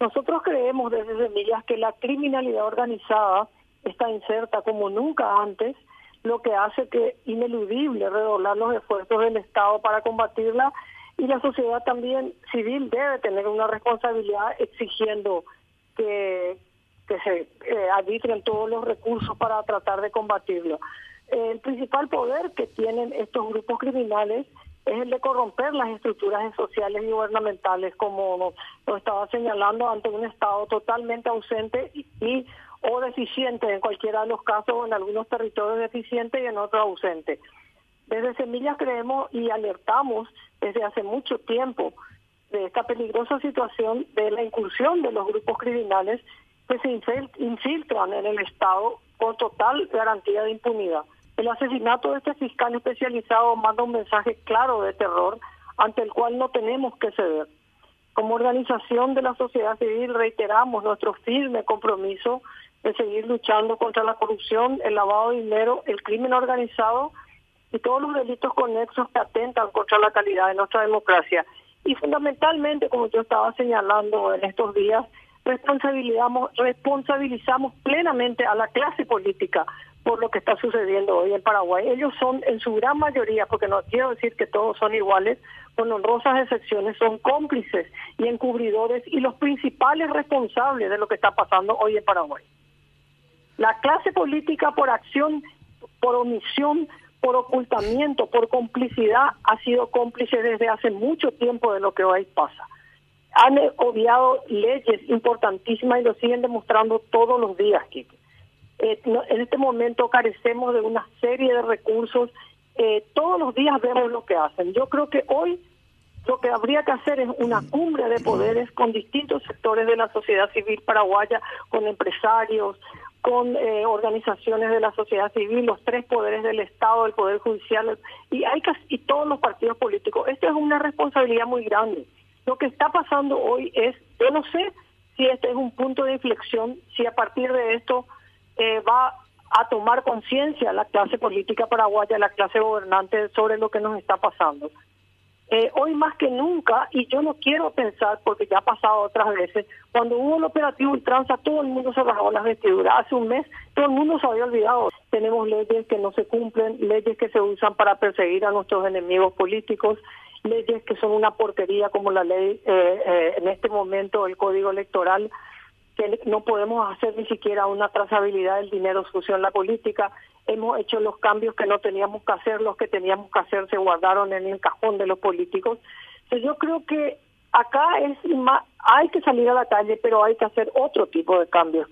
Nosotros creemos desde Semillas que la criminalidad organizada está inserta como nunca antes, lo que hace que ineludible redoblar los esfuerzos del Estado para combatirla y la sociedad también civil debe tener una responsabilidad exigiendo que, se eh, arbitren todos los recursos para tratar de combatirlo. el principal poder que tienen estos grupos criminales es el de corromper las estructuras sociales y gubernamentales, como lo estaba señalando, ante un Estado totalmente ausente y, o deficiente en cualquiera de los casos, en algunos territorios deficiente y en otros ausente. Desde Semillas creemos y alertamos desde hace mucho tiempo de esta peligrosa situación de la incursión de los grupos criminales que se infiltran en el Estado con total garantía de impunidad. El asesinato de este fiscal especializado manda un mensaje claro de terror ante el cual no tenemos que ceder. Como organización de la sociedad civil reiteramos nuestro firme compromiso de seguir luchando contra la corrupción, el lavado de dinero, el crimen organizado y todos los delitos conexos que atentan contra la calidad de nuestra democracia. Y fundamentalmente, como yo estaba señalando en estos días, responsabilizamos, responsabilizamos plenamente a la clase política por lo que está sucediendo hoy en Paraguay. Ellos son, en su gran mayoría, porque no quiero decir que todos son iguales, con honrosas excepciones, son cómplices y encubridores y los principales responsables de lo que está pasando hoy en Paraguay. La clase política por acción, por omisión, por ocultamiento, por complicidad, ha sido cómplice desde hace mucho tiempo de lo que hoy pasa. Han obviado leyes importantísimas y lo siguen demostrando todos los días, Kike. Eh, en este momento carecemos de una serie de recursos. Eh, todos los días vemos lo que hacen. Yo creo que hoy lo que habría que hacer es una cumbre de poderes con distintos sectores de la sociedad civil paraguaya, con empresarios, con eh, organizaciones de la sociedad civil, los tres poderes del Estado, el Poder Judicial y, hay y todos los partidos políticos. Esto es una responsabilidad muy grande. Lo que está pasando hoy es, yo no sé si este es un punto de inflexión, si a partir de esto eh, va a tomar conciencia la clase política paraguaya, la clase gobernante sobre lo que nos está pasando. Eh, hoy más que nunca, y yo no quiero pensar, porque ya ha pasado otras veces, cuando hubo el operativo Ultranza, todo el mundo se bajó las vestiduras. Hace un mes todo el mundo se había olvidado. Tenemos leyes que no se cumplen, leyes que se usan para perseguir a nuestros enemigos políticos, leyes que son una porquería como la ley, eh, en este momento el Código Electoral, que no podemos hacer ni siquiera una trazabilidad del dinero sucio en la política. Hemos hecho los cambios que no teníamos que hacer, los que teníamos que hacer se guardaron en el cajón de los políticos. Entonces yo creo que acá es hay que salir a la calle, pero hay que hacer otro tipo de cambios.